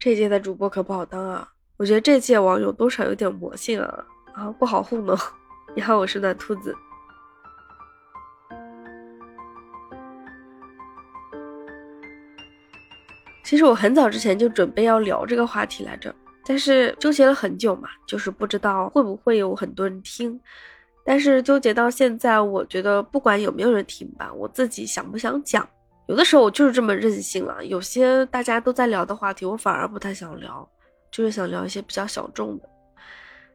这届的主播可不好当啊！我觉得这届网友多少有点魔性啊啊，不好糊弄。你好，我是暖兔子。其实我很早之前就准备要聊这个话题来着，但是纠结了很久嘛，就是不知道会不会有很多人听。但是纠结到现在，我觉得不管有没有人听吧，我自己想不想讲，有的时候我就是这么任性了。有些大家都在聊的话题，我反而不太想聊，就是想聊一些比较小众的。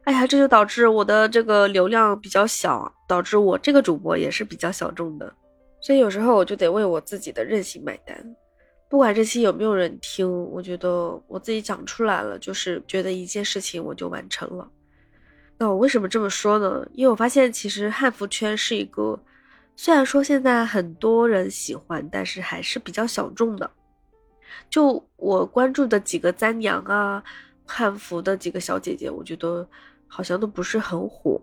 哎呀，这就导致我的这个流量比较小，导致我这个主播也是比较小众的。所以有时候我就得为我自己的任性买单。不管这期有没有人听，我觉得我自己讲出来了，就是觉得一件事情我就完成了。那我为什么这么说呢？因为我发现其实汉服圈是一个，虽然说现在很多人喜欢，但是还是比较小众的。就我关注的几个簪娘啊，汉服的几个小姐姐，我觉得好像都不是很火。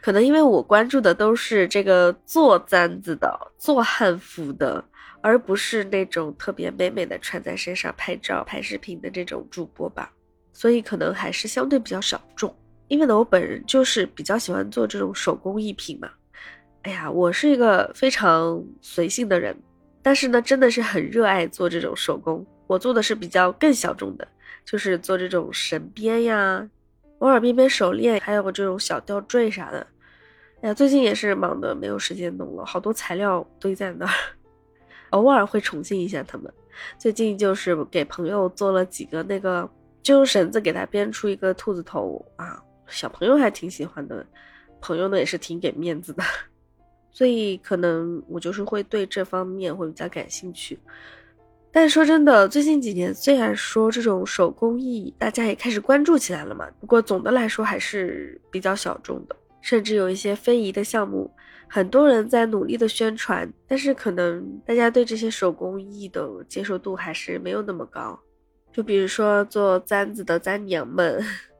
可能因为我关注的都是这个做簪子的、做汉服的。而不是那种特别美美的穿在身上拍照、拍视频的这种主播吧，所以可能还是相对比较小众。因为呢，我本人就是比较喜欢做这种手工艺品嘛。哎呀，我是一个非常随性的人，但是呢，真的是很热爱做这种手工。我做的是比较更小众的，就是做这种绳编呀、偶尔编编手链，还有这种小吊坠啥的。哎呀，最近也是忙的没有时间弄了，好多材料堆在那儿。偶尔会宠幸一下他们，最近就是给朋友做了几个那个，就用绳子给他编出一个兔子头啊，小朋友还挺喜欢的，朋友呢也是挺给面子的，所以可能我就是会对这方面会比较感兴趣。但说真的，最近几年虽然说这种手工艺大家也开始关注起来了嘛，不过总的来说还是比较小众的，甚至有一些非遗的项目。很多人在努力的宣传，但是可能大家对这些手工艺的接受度还是没有那么高。就比如说做簪子的簪娘们，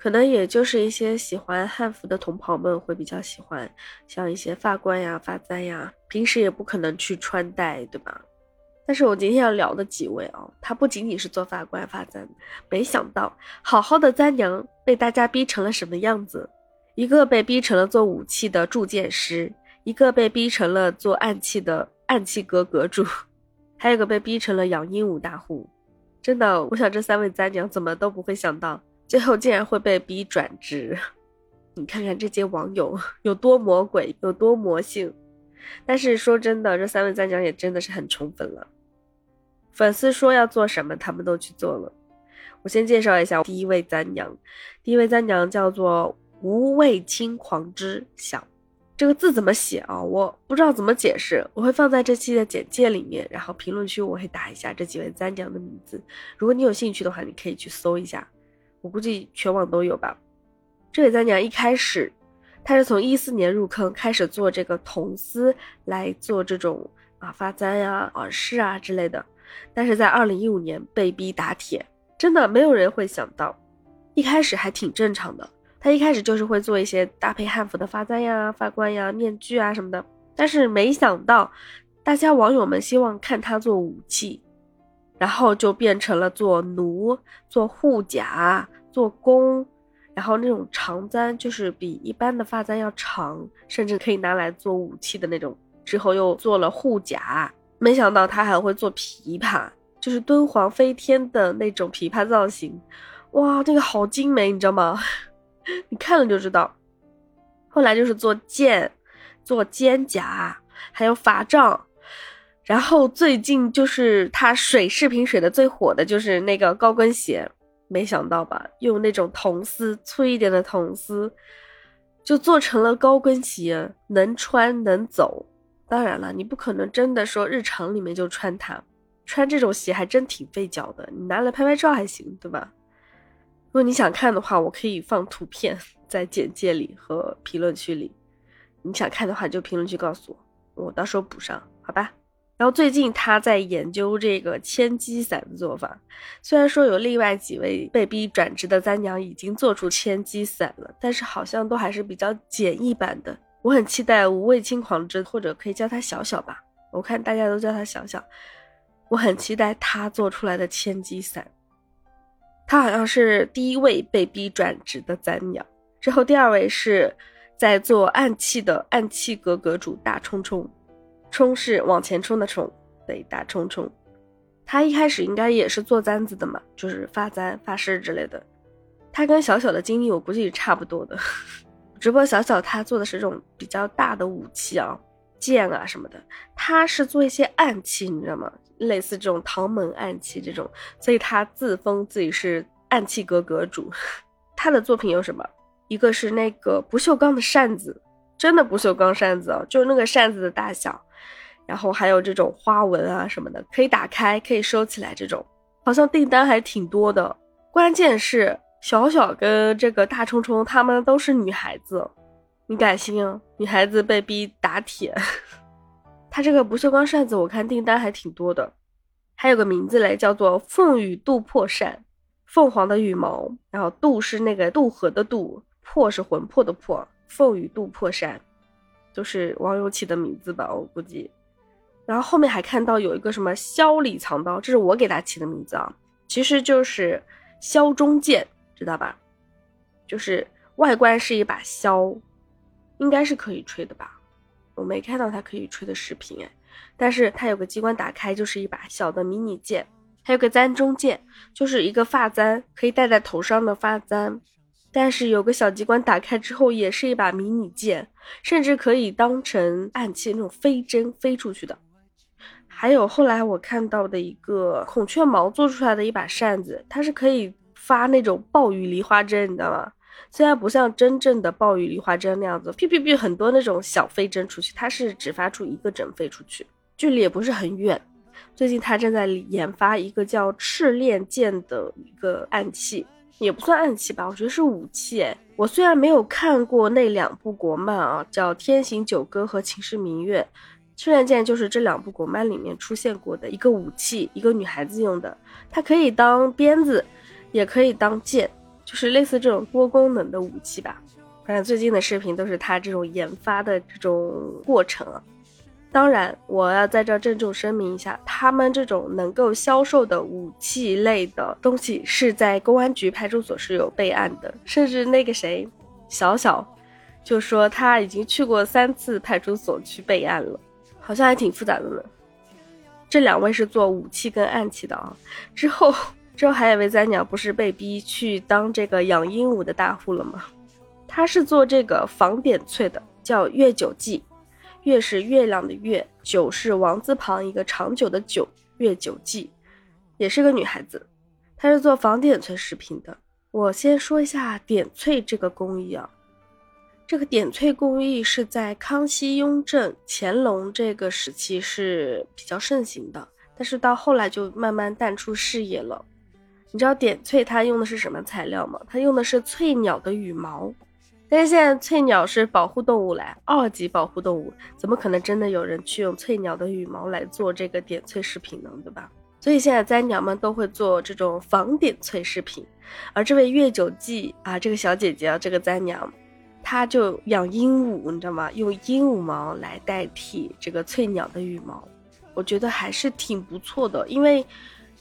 可能也就是一些喜欢汉服的同袍们会比较喜欢，像一些发冠呀、发簪呀，平时也不可能去穿戴，对吧？但是我今天要聊的几位啊，他不仅仅是做发冠、发簪，没想到好好的簪娘被大家逼成了什么样子。一个被逼成了做武器的铸剑师，一个被逼成了做暗器的暗器阁阁主，还有个被逼成了养鹦鹉大户。真的，我想这三位簪娘怎么都不会想到，最后竟然会被逼转职。你看看这些网友有多魔鬼，有多魔性。但是说真的，这三位簪娘也真的是很宠粉了。粉丝说要做什么，他们都去做了。我先介绍一下第一位簪娘，第一位簪娘叫做。无畏轻狂之想，这个字怎么写啊？我不知道怎么解释，我会放在这期的简介里面，然后评论区我会打一下这几位簪娘的名字。如果你有兴趣的话，你可以去搜一下，我估计全网都有吧。这位簪娘一开始，她是从一四年入坑，开始做这个铜丝来做这种啊发簪呀、耳饰啊之类的，但是在二零一五年被逼打铁，真的没有人会想到，一开始还挺正常的。他一开始就是会做一些搭配汉服的发簪呀、发冠呀、面具啊什么的，但是没想到，大家网友们希望看他做武器，然后就变成了做弩、做护甲、做工，然后那种长簪就是比一般的发簪要长，甚至可以拿来做武器的那种。之后又做了护甲，没想到他还会做琵琶，就是敦煌飞天的那种琵琶造型，哇，那个好精美，你知道吗？你看了就知道，后来就是做剑、做肩甲，还有法杖，然后最近就是他水视频水的最火的就是那个高跟鞋，没想到吧？用那种铜丝粗一点的铜丝，就做成了高跟鞋，能穿能走。当然了，你不可能真的说日常里面就穿它，穿这种鞋还真挺费脚的。你拿来拍拍照还行，对吧？如果你想看的话，我可以放图片在简介里和评论区里。你想看的话，就评论区告诉我，我到时候补上，好吧？然后最近他在研究这个千机伞的做法，虽然说有另外几位被逼转职的簪娘已经做出千机伞了，但是好像都还是比较简易版的。我很期待无畏轻狂之，或者可以叫他小小吧，我看大家都叫他小小。我很期待他做出来的千机伞。他好像是第一位被逼转职的赞鸟。之后第二位是在做暗器的暗器阁阁主大冲冲，冲是往前冲的冲，对，大冲冲。他一开始应该也是做簪子的嘛，就是发簪、发饰之类的。他跟小小的经历我估计也差不多的，只不过小小他做的是这种比较大的武器啊，剑啊什么的。他是做一些暗器，你知道吗？类似这种唐门暗器这种，所以他自封自己是暗器阁阁主。他的作品有什么？一个是那个不锈钢的扇子，真的不锈钢扇子哦，就那个扇子的大小。然后还有这种花纹啊什么的，可以打开，可以收起来，这种好像订单还挺多的。关键是小小跟这个大冲冲他们都是女孩子，你敢信？女孩子被逼打铁。他这个不锈钢扇子，我看订单还挺多的，还有个名字嘞，叫做凤羽渡破扇，凤凰的羽毛，然后渡是那个渡河的渡，破是魂魄的魄，凤羽渡破扇，就是网友起的名字吧，我估计。然后后面还看到有一个什么箫里藏刀，这是我给他起的名字啊，其实就是箫中剑，知道吧？就是外观是一把箫，应该是可以吹的吧？我没看到它可以吹的视频哎，但是它有个机关打开就是一把小的迷你剑，还有个簪中剑，就是一个发簪，可以戴在头上的发簪，但是有个小机关打开之后也是一把迷你剑，甚至可以当成暗器那种飞针飞出去的。还有后来我看到的一个孔雀毛做出来的一把扇子，它是可以发那种暴雨梨花针，你知道吗？虽然不像真正的暴雨梨花针那样子，哔哔哔很多那种小飞针出去，它是只发出一个针飞出去，距离也不是很远。最近他正在研发一个叫赤练剑的一个暗器，也不算暗器吧，我觉得是武器。我虽然没有看过那两部国漫啊，叫《天行九歌》和《秦时明月》。赤练剑就是这两部国漫里面出现过的一个武器，一个女孩子用的，它可以当鞭子，也可以当剑，就是类似这种多功能的武器吧。反正最近的视频都是他这种研发的这种过程啊。当然，我要在这郑重声明一下，他们这种能够销售的武器类的东西是在公安局派出所是有备案的，甚至那个谁小小就说他已经去过三次派出所去备案了。好像还挺复杂的呢。这两位是做武器跟暗器的啊。之后，之后还有位灾鸟不是被逼去当这个养鹦鹉的大户了吗？他是做这个仿点翠的，叫月九记。月是月亮的月，九是王字旁一个长久的久。月九记也是个女孩子，她是做仿点翠饰品的。我先说一下点翠这个工艺啊。这个点翠工艺是在康熙、雍正、乾隆这个时期是比较盛行的，但是到后来就慢慢淡出视野了。你知道点翠它用的是什么材料吗？它用的是翠鸟的羽毛，但是现在翠鸟是保护动物来，二级保护动物，怎么可能真的有人去用翠鸟的羽毛来做这个点翠饰品呢？对吧？所以现在簪鸟们都会做这种仿点翠饰品，而这位月九记啊，这个小姐姐啊，这个簪鸟。他就养鹦鹉，你知道吗？用鹦鹉毛来代替这个翠鸟的羽毛，我觉得还是挺不错的。因为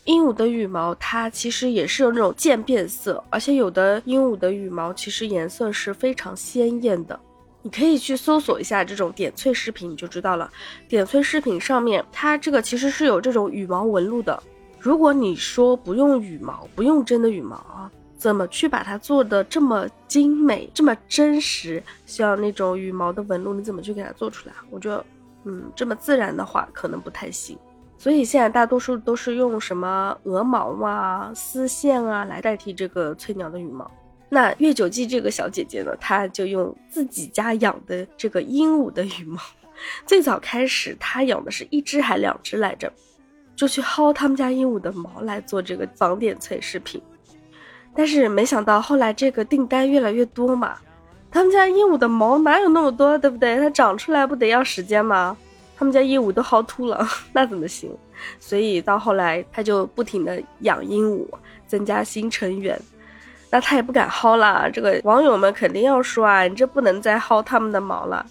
鹦鹉的羽毛它其实也是有那种渐变色，而且有的鹦鹉的羽毛其实颜色是非常鲜艳的。你可以去搜索一下这种点翠饰品，你就知道了。点翠饰品上面它这个其实是有这种羽毛纹路的。如果你说不用羽毛，不用真的羽毛啊。怎么去把它做的这么精美、这么真实？像那种羽毛的纹路，你怎么去给它做出来？我觉得，嗯，这么自然的话可能不太行。所以现在大多数都是用什么鹅毛啊、丝线啊来代替这个翠鸟的羽毛。那月九记这个小姐姐呢，她就用自己家养的这个鹦鹉的羽毛。最早开始，她养的是一只还两只来着，就去薅他们家鹦鹉的毛来做这个仿点翠饰品。但是没想到后来这个订单越来越多嘛，他们家鹦鹉的毛哪有那么多，对不对？它长出来不得要时间吗？他们家鹦鹉都薅秃了，那怎么行？所以到后来他就不停的养鹦鹉，增加新成员。那他也不敢薅了，这个网友们肯定要说啊，你这不能再薅他们的毛了，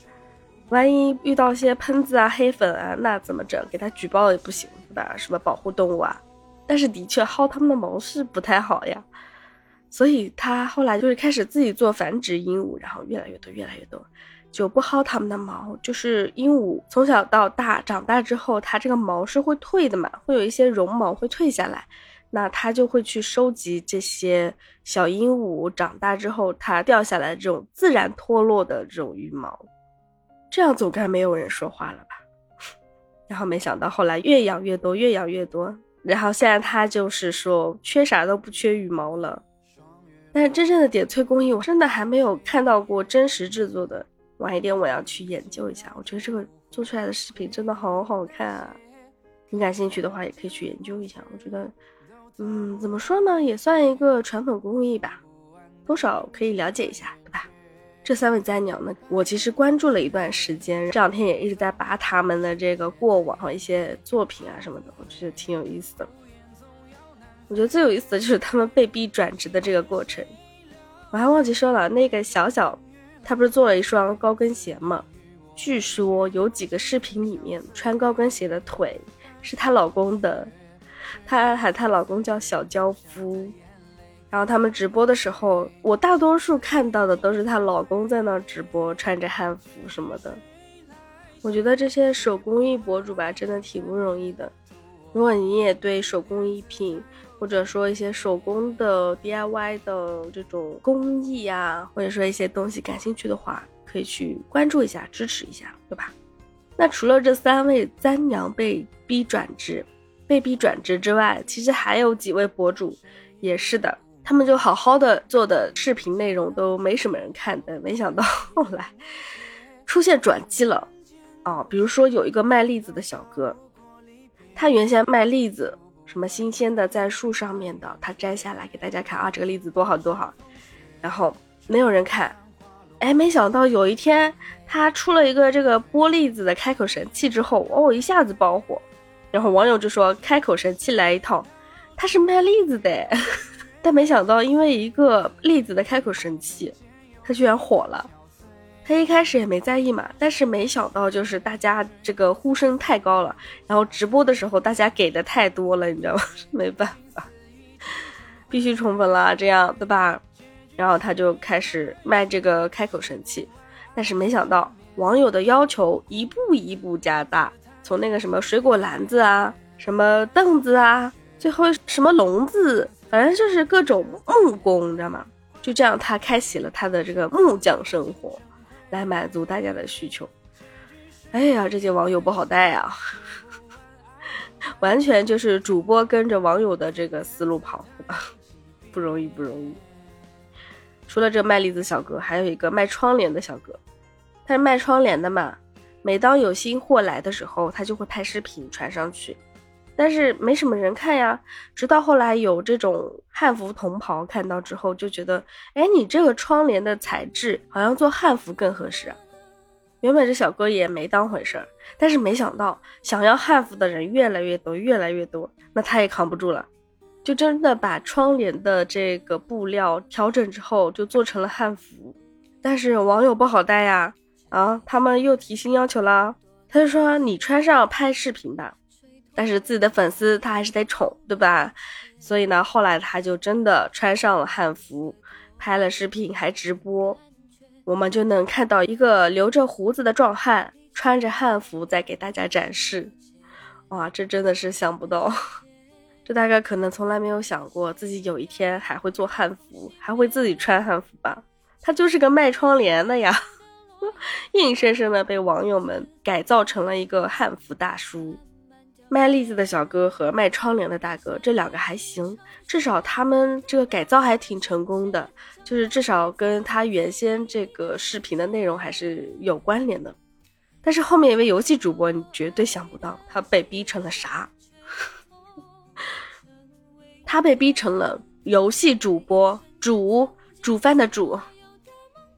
万一遇到些喷子啊、黑粉啊，那怎么整？给他举报也不行，对吧？什么保护动物啊？但是的确薅他们的毛是不太好呀，所以他后来就是开始自己做繁殖鹦鹉，然后越来越多，越来越多，就不薅他们的毛。就是鹦鹉从小到大长大之后，它这个毛是会退的嘛，会有一些绒毛会退下来，那他就会去收集这些小鹦鹉长大之后它掉下来的这种自然脱落的这种羽毛，这样总该没有人说话了吧？然后没想到后来越养越多，越养越多。然后现在他就是说缺啥都不缺羽毛了，但是真正的点翠工艺我真的还没有看到过真实制作的，晚一点我要去研究一下。我觉得这个做出来的视频真的好好看啊！你感兴趣的话也可以去研究一下。我觉得，嗯，怎么说呢，也算一个传统工艺吧，多少可以了解一下，对吧？这三位灾鸟呢，我其实关注了一段时间，这两天也一直在扒他们的这个过往和一些作品啊什么的，我觉得挺有意思的。我觉得最有意思的就是他们被逼转职的这个过程。我还忘记说了，那个小小，他不是做了一双高跟鞋吗？据说有几个视频里面穿高跟鞋的腿是她老公的，她喊她老公叫小娇夫。然后他们直播的时候，我大多数看到的都是她老公在那直播，穿着汉服什么的。我觉得这些手工艺博主吧，真的挺不容易的。如果你也对手工艺品，或者说一些手工的 DIY 的这种工艺啊，或者说一些东西感兴趣的话，可以去关注一下，支持一下，对吧？那除了这三位簪娘被逼转职、被逼转职之外，其实还有几位博主也是的。他们就好好的做的视频内容都没什么人看的，没想到 后来出现转机了啊！比如说有一个卖栗子的小哥，他原先卖栗子，什么新鲜的在树上面的，他摘下来给大家看啊，这个栗子多好多好，然后没有人看，哎，没想到有一天他出了一个这个剥栗子的开口神器之后，哦，一下子爆火，然后网友就说开口神器来一套，他是卖栗子的。但没想到，因为一个栗子的开口神器，他居然火了。他一开始也没在意嘛，但是没想到就是大家这个呼声太高了，然后直播的时候大家给的太多了，你知道吗？没办法，必须宠粉了，这样对吧？然后他就开始卖这个开口神器，但是没想到网友的要求一步一步加大，从那个什么水果篮子啊，什么凳子啊，最后什么笼子。反正就是各种木工，你知道吗？就这样，他开启了他的这个木匠生活，来满足大家的需求。哎呀，这些网友不好带啊，完全就是主播跟着网友的这个思路跑，不容易，不容易。除了这卖栗子小哥，还有一个卖窗帘的小哥，他是卖窗帘的嘛。每当有新货来的时候，他就会拍视频传上去。但是没什么人看呀，直到后来有这种汉服同袍看到之后，就觉得，哎，你这个窗帘的材质好像做汉服更合适啊。原本这小哥也没当回事儿，但是没想到想要汉服的人越来越多，越来越多，那他也扛不住了，就真的把窗帘的这个布料调整之后，就做成了汉服。但是网友不好带呀，啊，他们又提新要求了，他就说你穿上拍视频吧。但是自己的粉丝他还是得宠，对吧？所以呢，后来他就真的穿上了汉服，拍了视频，还直播，我们就能看到一个留着胡子的壮汉穿着汉服在给大家展示。哇，这真的是想不到，这大概可能从来没有想过自己有一天还会做汉服，还会自己穿汉服吧？他就是个卖窗帘的呀，硬生生的被网友们改造成了一个汉服大叔。卖栗子的小哥和卖窗帘的大哥，这两个还行，至少他们这个改造还挺成功的，就是至少跟他原先这个视频的内容还是有关联的。但是后面一位游戏主播，你绝对想不到他被逼成了啥？他被逼成了游戏主播，煮煮饭的煮。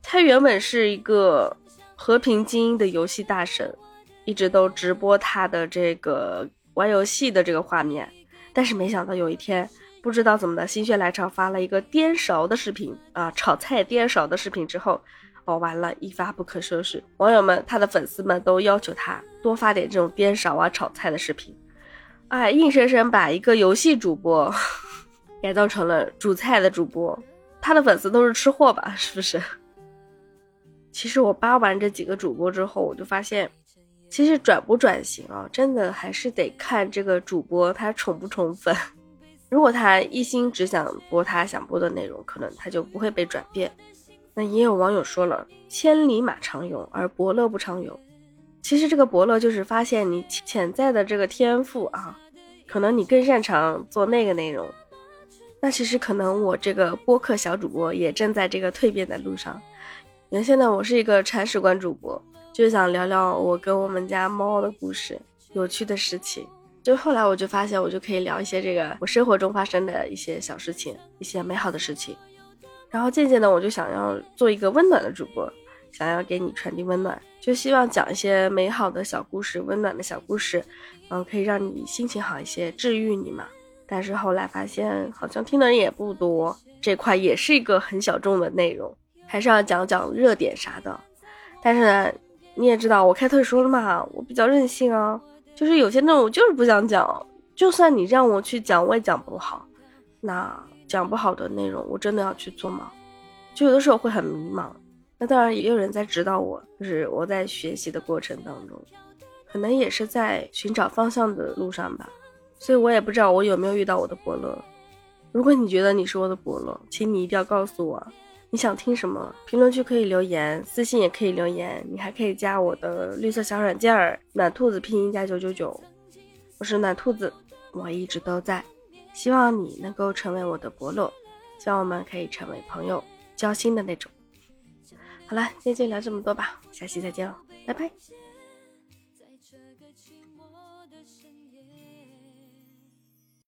他原本是一个和平精英的游戏大神，一直都直播他的这个。玩游戏的这个画面，但是没想到有一天，不知道怎么的，心血来潮发了一个颠勺的视频啊，炒菜颠勺的视频之后，哦，完了，一发不可收拾。网友们，他的粉丝们都要求他多发点这种颠勺啊、炒菜的视频，哎，硬生生把一个游戏主播 改造成了煮菜的主播，他的粉丝都是吃货吧？是不是？其实我扒完这几个主播之后，我就发现，其实转不转型啊，真的还是得看这个主播他宠不宠粉。如果他一心只想播他想播的内容，可能他就不会被转变。那也有网友说了，千里马常有，而伯乐不常有。其实这个伯乐就是发现你潜在的这个天赋啊，可能你更擅长做那个内容。那其实可能我这个播客小主播也正在这个蜕变的路上。原先呢，我是一个铲屎官主播，就是想聊聊我跟我们家猫的故事，有趣的事情。就后来我就发现，我就可以聊一些这个我生活中发生的一些小事情，一些美好的事情。然后渐渐的，我就想要做一个温暖的主播，想要给你传递温暖，就希望讲一些美好的小故事，温暖的小故事，嗯，可以让你心情好一些，治愈你嘛。但是后来发现，好像听的人也不多，这块也是一个很小众的内容，还是要讲讲热点啥的。但是呢，你也知道我开特殊了嘛，我比较任性啊。就是有些内容我就是不想讲，就算你让我去讲，我也讲不好。那讲不好的内容，我真的要去做吗？就有的时候会很迷茫。那当然也有人在指导我，就是我在学习的过程当中，可能也是在寻找方向的路上吧。所以我也不知道我有没有遇到我的伯乐。如果你觉得你是我的伯乐，请你一定要告诉我。你想听什么？评论区可以留言，私信也可以留言。你还可以加我的绿色小软件儿“暖兔子”拼音加九九九，我是暖兔子，我一直都在。希望你能够成为我的伯乐，希望我们可以成为朋友，交心的那种。好了，今天就聊这么多吧，下期再见了，拜拜。